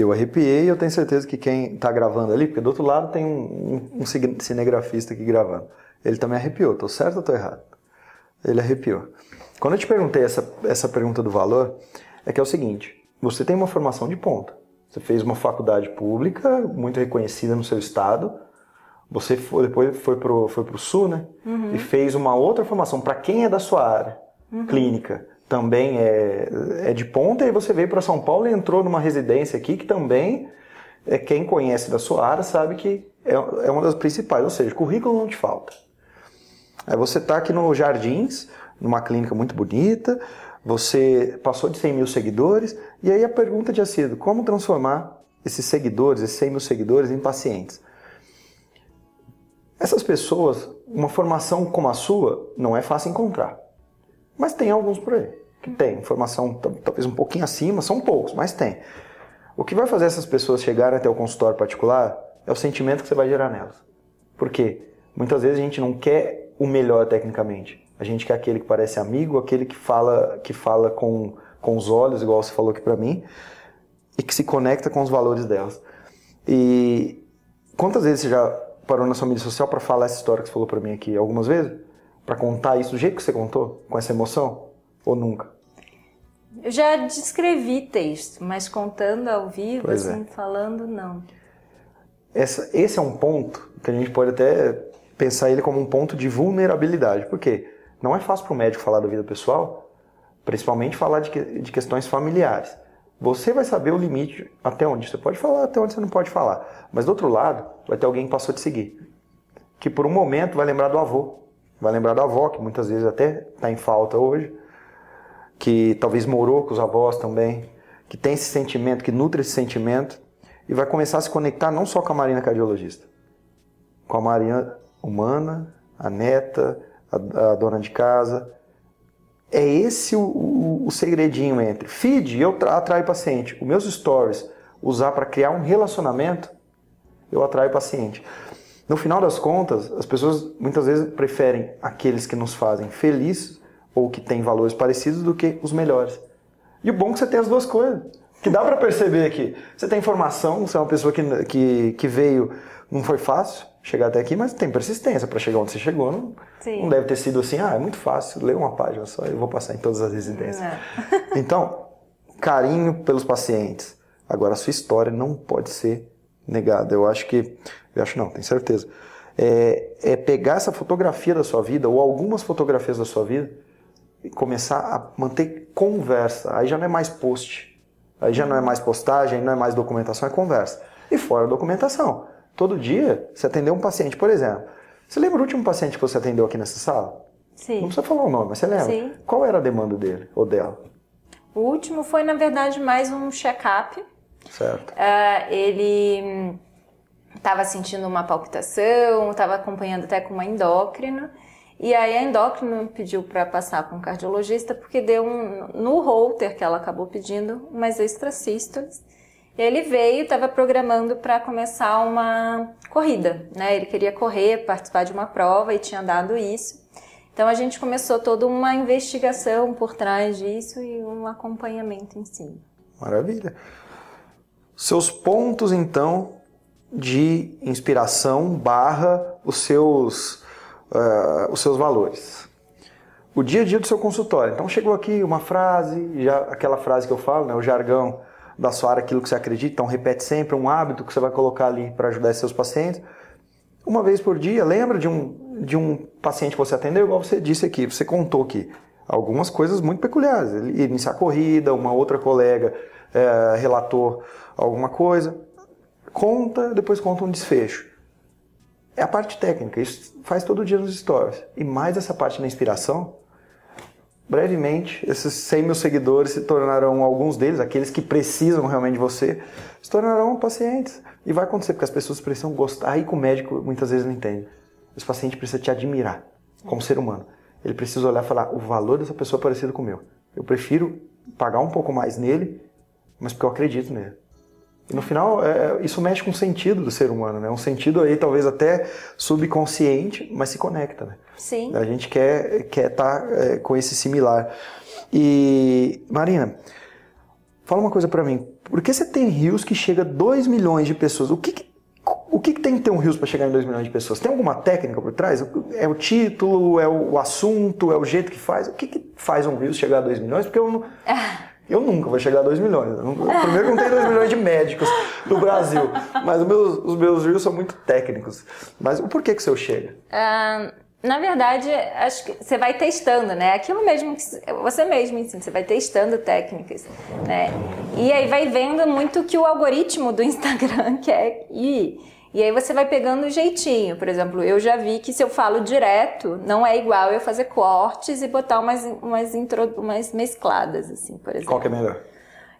Eu arrepiei e eu tenho certeza que quem está gravando ali, porque do outro lado tem um, um, um, cinegrafista aqui gravando. Ele também arrepiou, estou certo ou estou errado? Ele arrepiou. Quando eu te perguntei essa, essa pergunta do valor, é que é o seguinte: você tem uma formação de ponta. Você fez uma faculdade pública, muito reconhecida no seu estado, você foi, depois foi pro, foi pro sul, né? Uhum. E fez uma outra formação para quem é da sua área uhum. clínica. Também é, é de ponta, e você veio para São Paulo e entrou numa residência aqui que também é quem conhece da sua área sabe que é, é uma das principais, ou seja, currículo não te falta. Aí você está aqui no Jardins, numa clínica muito bonita, você passou de 100 mil seguidores, e aí a pergunta tinha sido, como transformar esses seguidores, esses 100 mil seguidores em pacientes? Essas pessoas, uma formação como a sua, não é fácil encontrar. Mas tem alguns por aí que tem formação talvez um pouquinho acima, são poucos, mas tem. O que vai fazer essas pessoas chegarem até o consultório particular é o sentimento que você vai gerar nelas. Por quê? Muitas vezes a gente não quer o melhor tecnicamente. A gente quer aquele que parece amigo, aquele que fala, que fala com, com os olhos, igual você falou aqui para mim, e que se conecta com os valores delas. E quantas vezes você já parou na sua mídia social para falar essa história que você falou para mim aqui algumas vezes? Para contar isso do jeito que você contou, com essa emoção? Ou nunca? Eu já descrevi texto, mas contando ao vivo, pois é. assim, é. falando, não. Essa, esse é um ponto que a gente pode até pensar ele como um ponto de vulnerabilidade. Por quê? Não é fácil para o médico falar da vida pessoal, principalmente falar de, de questões familiares. Você vai saber o limite até onde você pode falar, até onde você não pode falar. Mas do outro lado, vai ter alguém que passou a te seguir. Que por um momento vai lembrar do avô, vai lembrar da avó, que muitas vezes até está em falta hoje, que talvez morou com os avós também, que tem esse sentimento, que nutre esse sentimento, e vai começar a se conectar não só com a Marina cardiologista, com a Marina humana, a neta, a, a dona de casa. É esse o, o, o segredinho entre feed, eu atraio paciente, os meus stories, usar para criar um relacionamento, eu atraio paciente. No final das contas, as pessoas muitas vezes preferem aqueles que nos fazem felizes ou que têm valores parecidos do que os melhores. E o bom é que você tem as duas coisas. Que dá para perceber que você tem informação, você é uma pessoa que, que, que veio, não foi fácil chegar até aqui, mas tem persistência para chegar onde você chegou. Não, não, deve ter sido assim, ah, é muito fácil, ler uma página só, eu vou passar em todas as residências. Então, carinho pelos pacientes. Agora, a sua história não pode ser negada. Eu acho que, eu acho não, tenho certeza. É, é pegar essa fotografia da sua vida, ou algumas fotografias da sua vida, começar a manter conversa. Aí já não é mais post. Aí já não é mais postagem, não é mais documentação, é conversa. E fora a documentação. Todo dia, você atendeu um paciente, por exemplo. Você lembra o último paciente que você atendeu aqui nessa sala? Sim. Não precisa falar o nome, mas você lembra? Sim. Qual era a demanda dele ou dela? O último foi, na verdade, mais um check-up. Certo. Uh, ele estava sentindo uma palpitação, estava acompanhando até com uma endócrina. E aí a endócrina pediu para passar com um cardiologista porque deu um no holter que ela acabou pedindo umas extrasístoles. E ele veio, estava programando para começar uma corrida, né? Ele queria correr, participar de uma prova e tinha dado isso. Então a gente começou toda uma investigação por trás disso e um acompanhamento em si. Maravilha. Seus pontos então de inspiração barra os seus uh, os seus valores. O dia a dia do seu consultório. Então chegou aqui uma frase, já aquela frase que eu falo, né, o jargão da sua área, aquilo que você acredita, então repete sempre um hábito que você vai colocar ali para ajudar seus pacientes. Uma vez por dia, lembra de um, de um paciente que você atendeu, igual você disse aqui, você contou aqui algumas coisas muito peculiares. Ele iniciar a corrida, uma outra colega é, relatou alguma coisa. Conta, depois conta um desfecho é a parte técnica. Isso faz todo dia nos stories. E mais essa parte da inspiração. Brevemente, esses 100 mil seguidores se tornarão, alguns deles, aqueles que precisam realmente de você, se tornarão pacientes. E vai acontecer, porque as pessoas precisam gostar. Aí que o médico muitas vezes não entende. Esse paciente precisa te admirar como ser humano. Ele precisa olhar e falar: o valor dessa pessoa é parecido com o meu. Eu prefiro pagar um pouco mais nele, mas porque eu acredito nele. E no final, é, isso mexe com o sentido do ser humano, né? Um sentido aí talvez até subconsciente, mas se conecta, né? Sim. A gente quer quer estar tá, é, com esse similar. E Marina, fala uma coisa para mim. Por que você tem rios que chega a 2 milhões de pessoas? O que, que o que, que, tem que ter um rios para chegar em 2 milhões de pessoas? Tem alguma técnica por trás? É o título, é o assunto, é o jeito que faz? O que, que faz um rios chegar a 2 milhões? Porque eu não. Eu nunca vou chegar a 2 milhões. Primeiro, não tem 2 milhões de médicos no Brasil. Mas os meus, os meus reels são muito técnicos. Mas o porquê que o seu chega? Uh, na verdade, acho que você vai testando, né? Aquilo mesmo que você mesmo você vai testando técnicas, né? E aí vai vendo muito que o algoritmo do Instagram quer ir. E aí você vai pegando o jeitinho. Por exemplo, eu já vi que se eu falo direto, não é igual eu fazer cortes e botar umas, umas, intro, umas mescladas, assim, por exemplo. Qual que é melhor?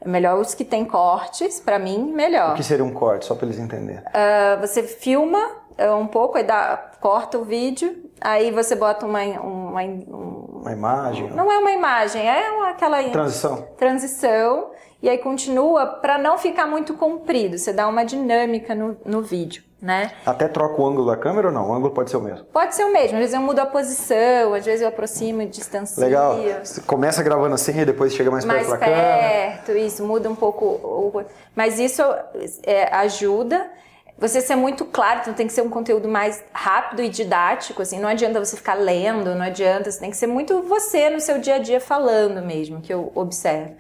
É melhor os que tem cortes, para mim, melhor. O que seria um corte, só para eles entenderem? Uh, você filma uh, um pouco, aí dá, corta o vídeo, aí você bota uma, uma, um, uma imagem. Não é uma imagem, é uma, aquela transição. Transição e aí continua para não ficar muito comprido. Você dá uma dinâmica no, no vídeo, né? Até troca o ângulo da câmera ou não? O ângulo pode ser o mesmo? Pode ser o mesmo. Às vezes eu mudo a posição, às vezes eu aproximo e distancio. Legal. Você começa gravando assim e depois chega mais, mais perto da câmera. Mais perto, isso. Muda um pouco. Mas isso é, ajuda você ser muito claro, então tem que ser um conteúdo mais rápido e didático, assim, não adianta você ficar lendo, não adianta, você tem que ser muito você no seu dia a dia falando mesmo, que eu observo.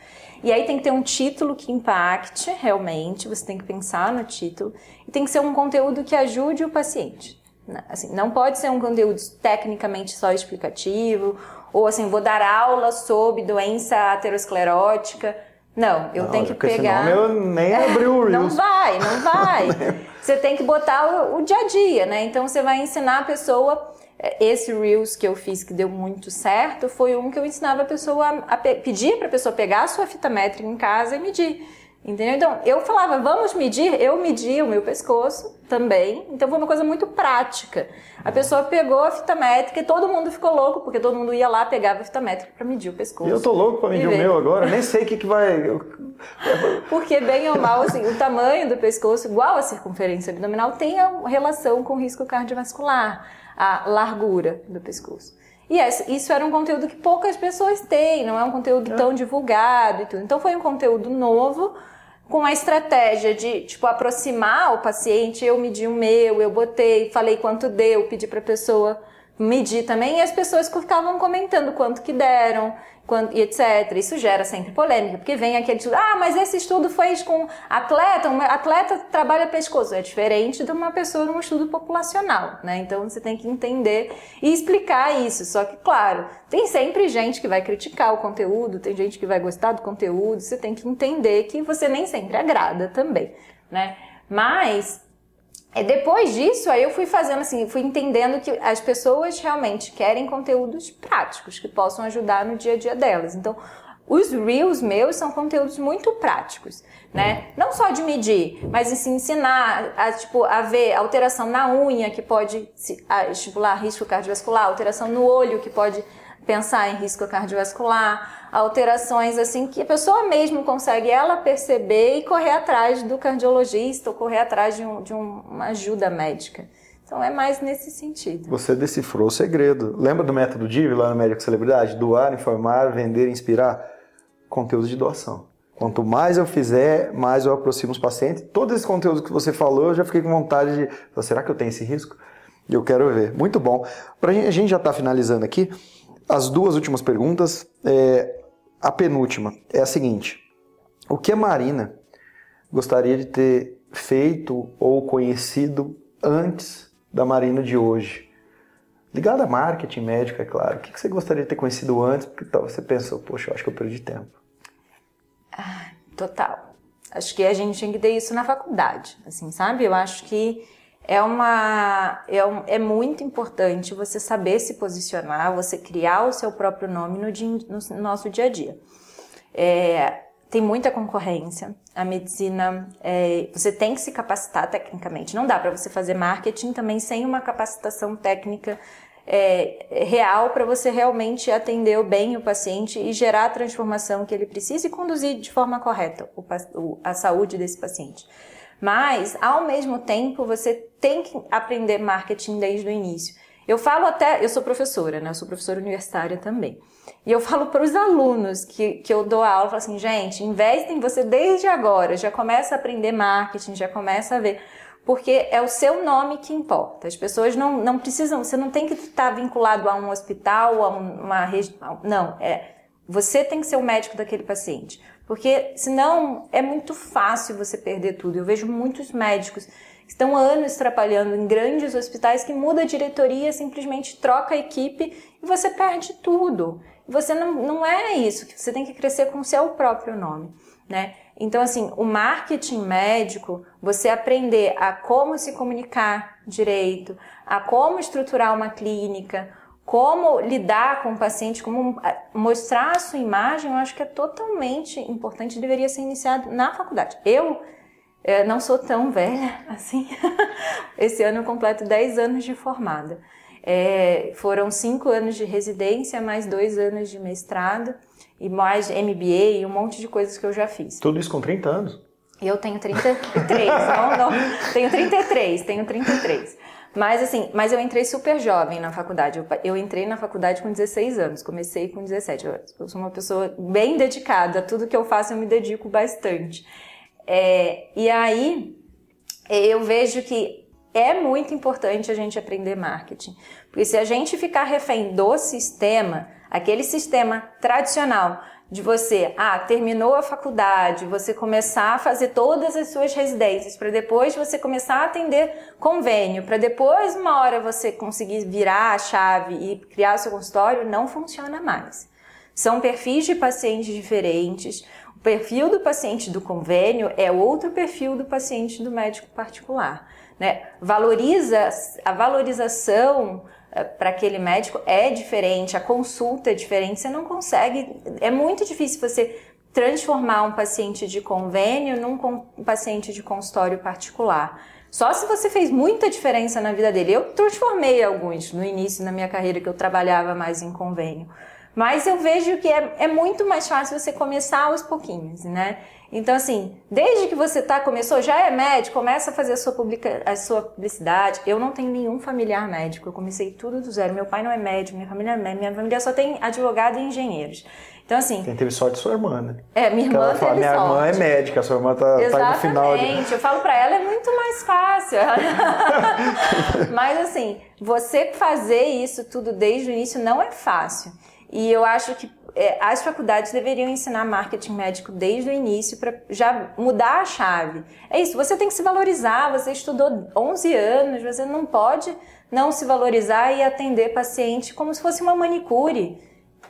E aí tem que ter um título que impacte realmente, você tem que pensar no título, e tem que ser um conteúdo que ajude o paciente. Né? Assim, não pode ser um conteúdo tecnicamente só explicativo, ou assim, vou dar aula sobre doença aterosclerótica. Não, eu Não, tenho que com esse pegar. nome eu nem abri o Não Reels. vai, não vai. você tem que botar o, o dia a dia, né? Então você vai ensinar a pessoa. eh, Esse Reels que eu fiz que deu muito certo foi um que eu ensinava a pessoa a, a pe- pedir para a pessoa pegar a sua fita métrica em casa e medir. Entendeu? Então, eu falava, vamos medir, eu media o meu pescoço também. Então, foi uma coisa muito prática. A pessoa pegou a fita métrica e todo mundo ficou louco, porque todo mundo ia lá, pegava a fita métrica para medir o pescoço. E eu tô louco pra medir o meu agora, nem sei o que, que vai. Porque, bem ou mal, assim, o tamanho do pescoço, igual a circunferência abdominal, tem relação com o risco cardiovascular, a largura do pescoço. E isso era um conteúdo que poucas pessoas têm, não é um conteúdo tão divulgado e tudo. Então, foi um conteúdo novo, com a estratégia de, tipo, aproximar o paciente. Eu medi o meu, eu botei, falei quanto deu, pedi para a pessoa medir também, e as pessoas ficavam comentando quanto que deram, quanto, e etc. Isso gera sempre polêmica, porque vem aquele estudo, ah, mas esse estudo foi com atleta, um atleta trabalha pescoço. É diferente de uma pessoa num estudo populacional, né? Então você tem que entender e explicar isso. Só que, claro, tem sempre gente que vai criticar o conteúdo, tem gente que vai gostar do conteúdo, você tem que entender que você nem sempre agrada também, né? Mas é, depois disso, aí eu fui fazendo assim, fui entendendo que as pessoas realmente querem conteúdos práticos que possam ajudar no dia a dia delas. Então, os reels meus são conteúdos muito práticos, né? Não só de medir, mas assim, ensinar a, tipo, a ver alteração na unha que pode se- a, estimular risco cardiovascular, alteração no olho que pode pensar em risco cardiovascular, alterações assim que a pessoa mesmo consegue ela perceber e correr atrás do cardiologista ou correr atrás de, um- de um- uma ajuda médica. Então é mais nesse sentido. Você decifrou o segredo. Lembra do método DIV lá no Médico Celebridade? Doar, informar, vender, inspirar? Conteúdo de doação. Quanto mais eu fizer, mais eu aproximo os pacientes. Todos esses conteúdos que você falou, eu já fiquei com vontade de. Será que eu tenho esse risco? Eu quero ver. Muito bom. Pra gente, a gente já está finalizando aqui. As duas últimas perguntas. é, a penúltima é a seguinte: O que a Marina gostaria de ter feito ou conhecido antes da Marina de hoje? Ligado a marketing médico, é claro. O que você gostaria de ter conhecido antes? Porque talvez você pensou, poxa, eu acho que eu perdi tempo. Total. Acho que a gente tinha que ter isso na faculdade, assim, sabe? Eu acho que é uma é, um- é muito importante você saber se posicionar, você criar o seu próprio nome no, dia- no nosso dia a dia. É, tem muita concorrência. A medicina, é, você tem que se capacitar tecnicamente. Não dá para você fazer marketing também sem uma capacitação técnica é, real para você realmente atender bem o paciente e gerar a transformação que ele precisa e conduzir de forma correta o a saúde desse paciente. Mas, ao mesmo tempo, você tem que aprender marketing desde o início. Eu falo até, eu sou professora, né? Eu sou professora universitária também. E eu falo para os alunos que, que eu dou aula, eu falo assim, gente, investem em você desde agora, já começa a aprender marketing, já começa a ver. Porque é o seu nome que importa. As pessoas não, não precisam, você não tem que estar vinculado a um hospital, a um- uma região. Não, é. Você tem que ser o médico daquele paciente. Porque senão é muito fácil você perder tudo. Eu vejo muitos médicos que estão anos trabalhando em grandes hospitais que muda a diretoria, simplesmente troca a equipe e você perde tudo. Você não, não é isso, você tem que crescer com o seu próprio nome, né? Então, assim, o marketing médico, você aprender a como se comunicar direito, a como estruturar uma clínica, como lidar com o paciente, como mostrar a sua imagem, eu acho que é totalmente importante e deveria ser iniciado na faculdade. Eu eh, não sou tão velha assim. Esse ano eu completo 10 anos de formada. Eh, foram 5 anos de residência, mais 2 anos de mestrado e mais MBA e um monte de coisas que eu já fiz. Tudo isso com 30 anos. Eu tenho 33, não, não, tenho 33, tenho 33. Mas assim, mas eu entrei super jovem na faculdade. Eu, eu entrei na faculdade com 16 anos, comecei com 17. Eu, eu sou uma pessoa bem dedicada, tudo que eu faço eu me dedico bastante. É, e aí eu vejo que é muito importante a gente aprender marketing. Porque se a gente ficar refém do sistema, aquele sistema tradicional de você, ah, terminou a faculdade, você começar a fazer todas as suas residências, para depois você começar a atender convênio, para depois uma hora você conseguir virar a chave e criar seu consultório, não funciona mais. São perfis de pacientes diferentes, O perfil do paciente do convênio é outro perfil do paciente do médico particular. Né? Valoriza a valorização para aquele médico é diferente, a consulta é diferente, você não consegue, é muito difícil você transformar um paciente de convênio num paciente de consultório particular. Só se você fez muita diferença na vida dele. Eu transformei alguns no início da minha carreira que eu trabalhava mais em convênio. Mas eu vejo que é, é muito mais fácil você começar aos pouquinhos, né? Então, assim, desde que você tá, começou, já é médico, começa a fazer a sua, publica, a sua publicidade. Eu não tenho nenhum familiar médico, eu comecei tudo do zero. Meu pai não é médico, minha família é médica, minha família só tem advogado e engenheiros. Então, assim. Quem teve sorte é sua irmã, né? É, minha irmã teve fala, minha sorte. irmã é médica, sua irmã tá, tá no final. De... eu falo pra ela, é muito mais fácil. Mas, assim, você fazer isso tudo desde o início não é fácil. E eu acho que é, as faculdades deveriam ensinar marketing médico desde o início para já mudar a chave. É isso, você tem que se valorizar, você estudou 11 anos, você não pode não se valorizar e atender paciente como se fosse uma manicure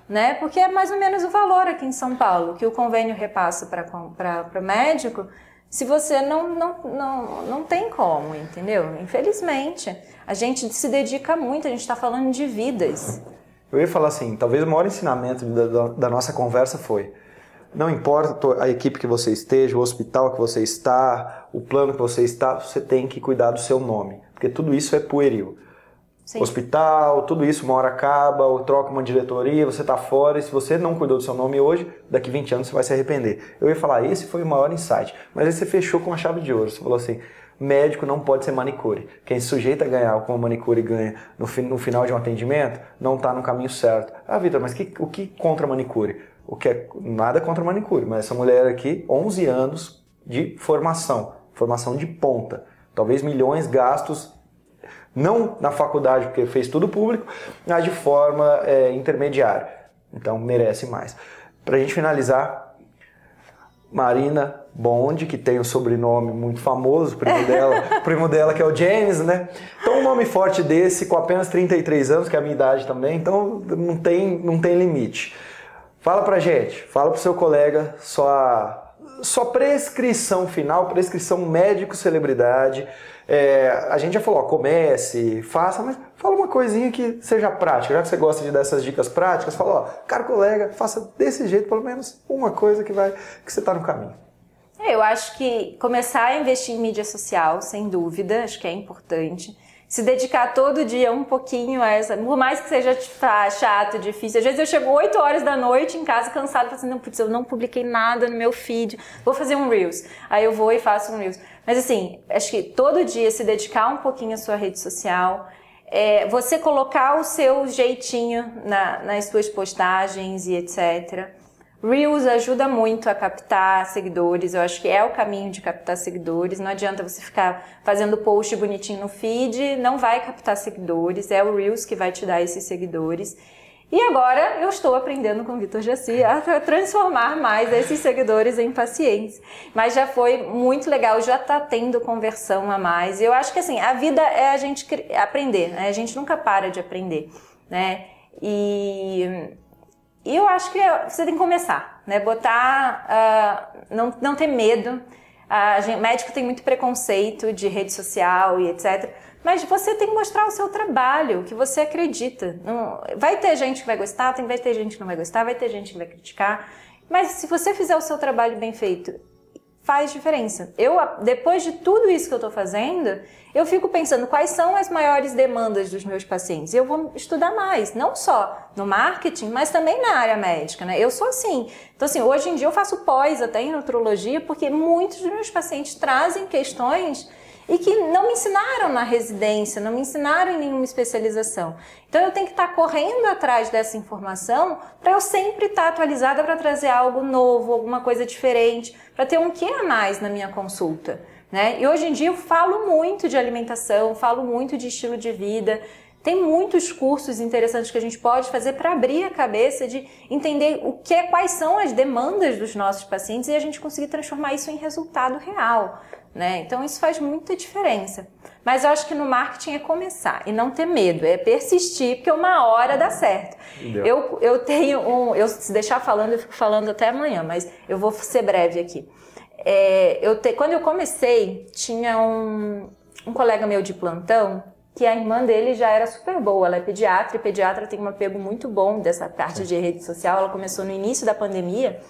né? Porque é mais ou menos o valor aqui em São Paulo que o convênio repassa para o médico. Se você não, não, não, não tem como, entendeu? Infelizmente. A gente se dedica muito, a gente está falando de vidas. Eu ia falar assim, talvez o maior ensinamento da, da nossa conversa foi não importa a equipe que você esteja, o hospital que você está, o plano que você está, você tem que cuidar do seu nome, porque tudo isso é pueril. Sim. hospital, tudo isso uma hora acaba, ou troca uma diretoria, você está fora, e se você não cuidou do seu nome hoje, daqui 20 anos você vai se arrepender. Eu ia falar, esse foi o maior insight, mas aí você fechou com a chave de ouro, você falou assim, médico não pode ser manicure. Quem se sujeita a ganhar como manicure ganha no, no final de um atendimento, não está no caminho certo. Ah, Vitor, mas que, o que contra manicure? O que é nada contra manicure, mas essa mulher aqui, 11 anos de formação, formação de ponta. Talvez milhões gastos não na faculdade, porque fez tudo público, mas de forma é, intermediária. Então merece mais. Para a gente finalizar, Marina Bond, que tem um sobrenome muito famoso, primo dela, primo dela que é o James, né? Então um nome forte desse, com apenas 33 anos, que é a minha idade também, então não tem, não tem limite. Fala pra gente, fala pro seu colega sua, sua prescrição final, prescrição médico-celebridade, é, a gente já falou, ó, comece, faça, mas fala uma coisinha que seja prática. Já que você gosta de dessas dicas práticas, fala, ó, caro colega, faça desse jeito pelo menos uma coisa que vai que você está no caminho. É, eu acho que começar a investir em mídia social, sem dúvida, acho que é importante. Se dedicar todo dia um pouquinho a essa, por mais que seja chato, difícil. Às vezes eu chego 8 horas da noite em casa cansado, falo assim, não, putz, eu não publiquei nada no meu feed, vou fazer um Reels. Aí eu vou e faço um Reels. Mas assim, acho que todo dia se dedicar um pouquinho à sua rede social, é, você colocar o seu jeitinho na, nas suas postagens e etc. Reels ajuda muito a captar seguidores, eu acho que é o caminho de captar seguidores. Não adianta você ficar fazendo post bonitinho no feed, não vai captar seguidores, é o Reels que vai te dar esses seguidores. E agora eu estou aprendendo com o Vitor Jaci a transformar mais esses seguidores em pacientes. Mas já foi muito legal, já está tendo conversão a mais. Eu acho que assim, a vida é a gente aprender, né? A gente nunca para de aprender, né? E, e eu acho que você tem que começar, né? Botar, uh, não, não ter medo. A gente, médico tem muito preconceito de rede social e etc. Mas você tem que mostrar o seu trabalho, o que você acredita. Não, vai ter gente que vai gostar, tem, vai ter gente que não vai gostar, vai ter gente que vai criticar. Mas se você fizer o seu trabalho bem feito, faz diferença. Eu, depois de tudo isso que eu estou fazendo, eu fico pensando quais são as maiores demandas dos meus pacientes. Eu vou estudar mais, não só no marketing, mas também na área médica, né? Eu sou assim. Então, assim, hoje em dia eu faço pós até em nutrologia, porque muitos dos meus pacientes trazem questões e que não me ensinaram na residência, não me ensinaram em nenhuma especialização. Então eu tenho que estar correndo atrás dessa informação para eu sempre estar atualizada para trazer algo novo, alguma coisa diferente, para ter um que a mais na minha consulta. Né? E hoje em dia eu falo muito de alimentação, falo muito de estilo de vida. Tem muitos cursos interessantes que a gente pode fazer para abrir a cabeça de entender o que, quais são as demandas dos nossos pacientes e a gente conseguir transformar isso em resultado real. Né? Então isso faz muita diferença. Mas eu acho que no marketing é começar e não ter medo, é persistir, porque uma hora dá certo. Eu, eu tenho um. Eu, se deixar falando, eu fico falando até amanhã, mas eu vou ser breve aqui. É, eu te, quando eu comecei, tinha um, um colega meu de plantão que a irmã dele já era super boa. Ela é pediatra e pediatra tem um apego muito bom dessa parte de rede social. Ela começou no início da pandemia.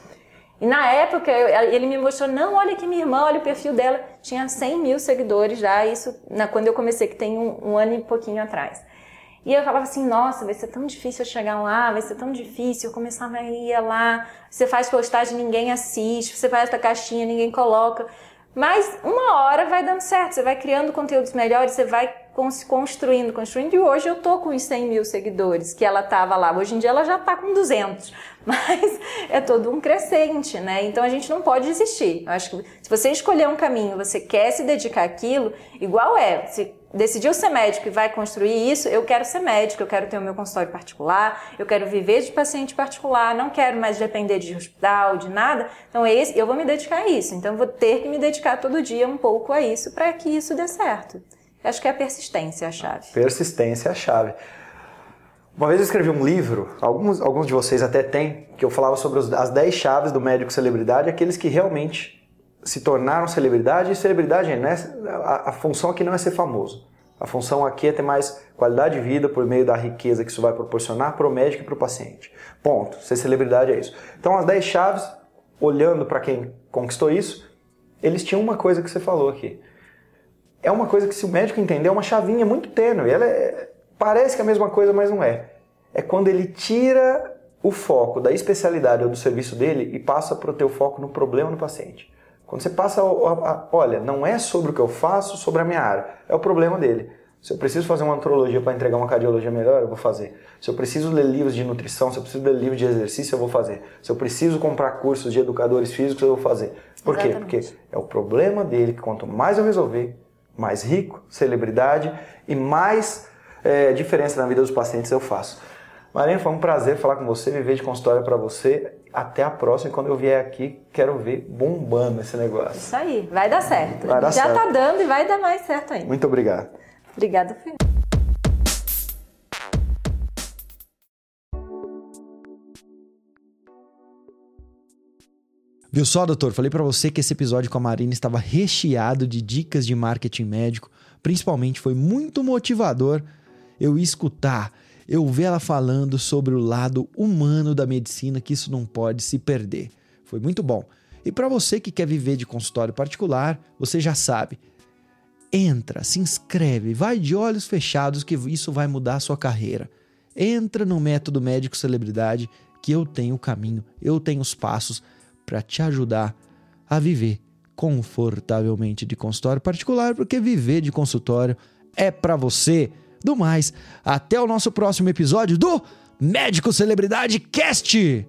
E na época ele me mostrou, não, olha que minha irmã, olha o perfil dela, tinha 100 mil seguidores já, isso na, quando eu comecei, que tem um, um ano e pouquinho atrás. E eu falava assim, nossa, vai ser tão difícil eu chegar lá, vai ser tão difícil, eu começava a ir lá, você faz postagem, ninguém assiste, você faz essa caixinha, ninguém coloca. Mas uma hora vai dando certo, você vai criando conteúdos melhores, você vai se construindo, construindo. E hoje eu tô com os 100 mil seguidores que ela tava lá. Hoje em dia ela já tá com 200. Mas é todo um crescente, né? Então a gente não pode desistir. Eu acho que se você escolher um caminho, você quer se dedicar àquilo, igual é. Se decidiu ser médico e vai construir isso, eu quero ser médico, eu quero ter o meu consultório particular, eu quero viver de paciente particular, não quero mais depender de hospital, de nada. Então esse, eu vou me dedicar a isso. Então vou ter que me dedicar todo dia um pouco a isso para que isso dê certo. Acho que é a persistência a chave. Persistência é a chave. Uma vez eu escrevi um livro, alguns, alguns de vocês até têm, que eu falava sobre as 10 chaves do médico celebridade, aqueles que realmente se tornaram celebridade. E celebridade, né, a, a função aqui não é ser famoso. A função aqui é ter mais qualidade de vida por meio da riqueza que isso vai proporcionar para o médico e para o paciente. Ponto. Ser celebridade é isso. Então, as 10 chaves, olhando para quem conquistou isso, eles tinham uma coisa que você falou aqui é uma coisa que se o médico entender é uma chavinha muito tênue. Ela é, parece que é a mesma coisa, mas não é. É quando ele tira o foco da especialidade ou do serviço dele e passa para o teu foco no problema do paciente. Quando você passa, a, a, olha, não é sobre o que eu faço, sobre a minha área, é o problema dele. Se eu preciso fazer uma antrologia para entregar uma cardiologia melhor, eu vou fazer. Se eu preciso ler livros de nutrição, se eu preciso ler livros de exercício, eu vou fazer. Se eu preciso comprar cursos de educadores físicos, eu vou fazer. Por Exatamente. quê? Porque é o problema dele que quanto mais eu resolver, mais rico, celebridade e mais é, diferença na vida dos pacientes eu faço. Marina, foi um prazer falar com você, viver de consultório para você. Até a próxima. Quando eu vier aqui, quero ver bombando esse negócio. Isso aí, vai dar certo. Vai dar Já certo. tá dando e vai dar mais certo ainda. Muito obrigado. Obrigada, Fê. Viu só, doutor? Falei para você que esse episódio com a Marina estava recheado de dicas de marketing médico. Principalmente foi muito motivador eu escutar, eu ver ela falando sobre o lado humano da medicina, que isso não pode se perder. Foi muito bom. E para você que quer viver de consultório particular, você já sabe. Entra, se inscreve, vai de olhos fechados que isso vai mudar a sua carreira. Entra no método médico celebridade que eu tenho o caminho, eu tenho os passos para te ajudar a viver confortavelmente de consultório particular, porque viver de consultório é para você. Do mais, até o nosso próximo episódio do Médico Celebridade Cast.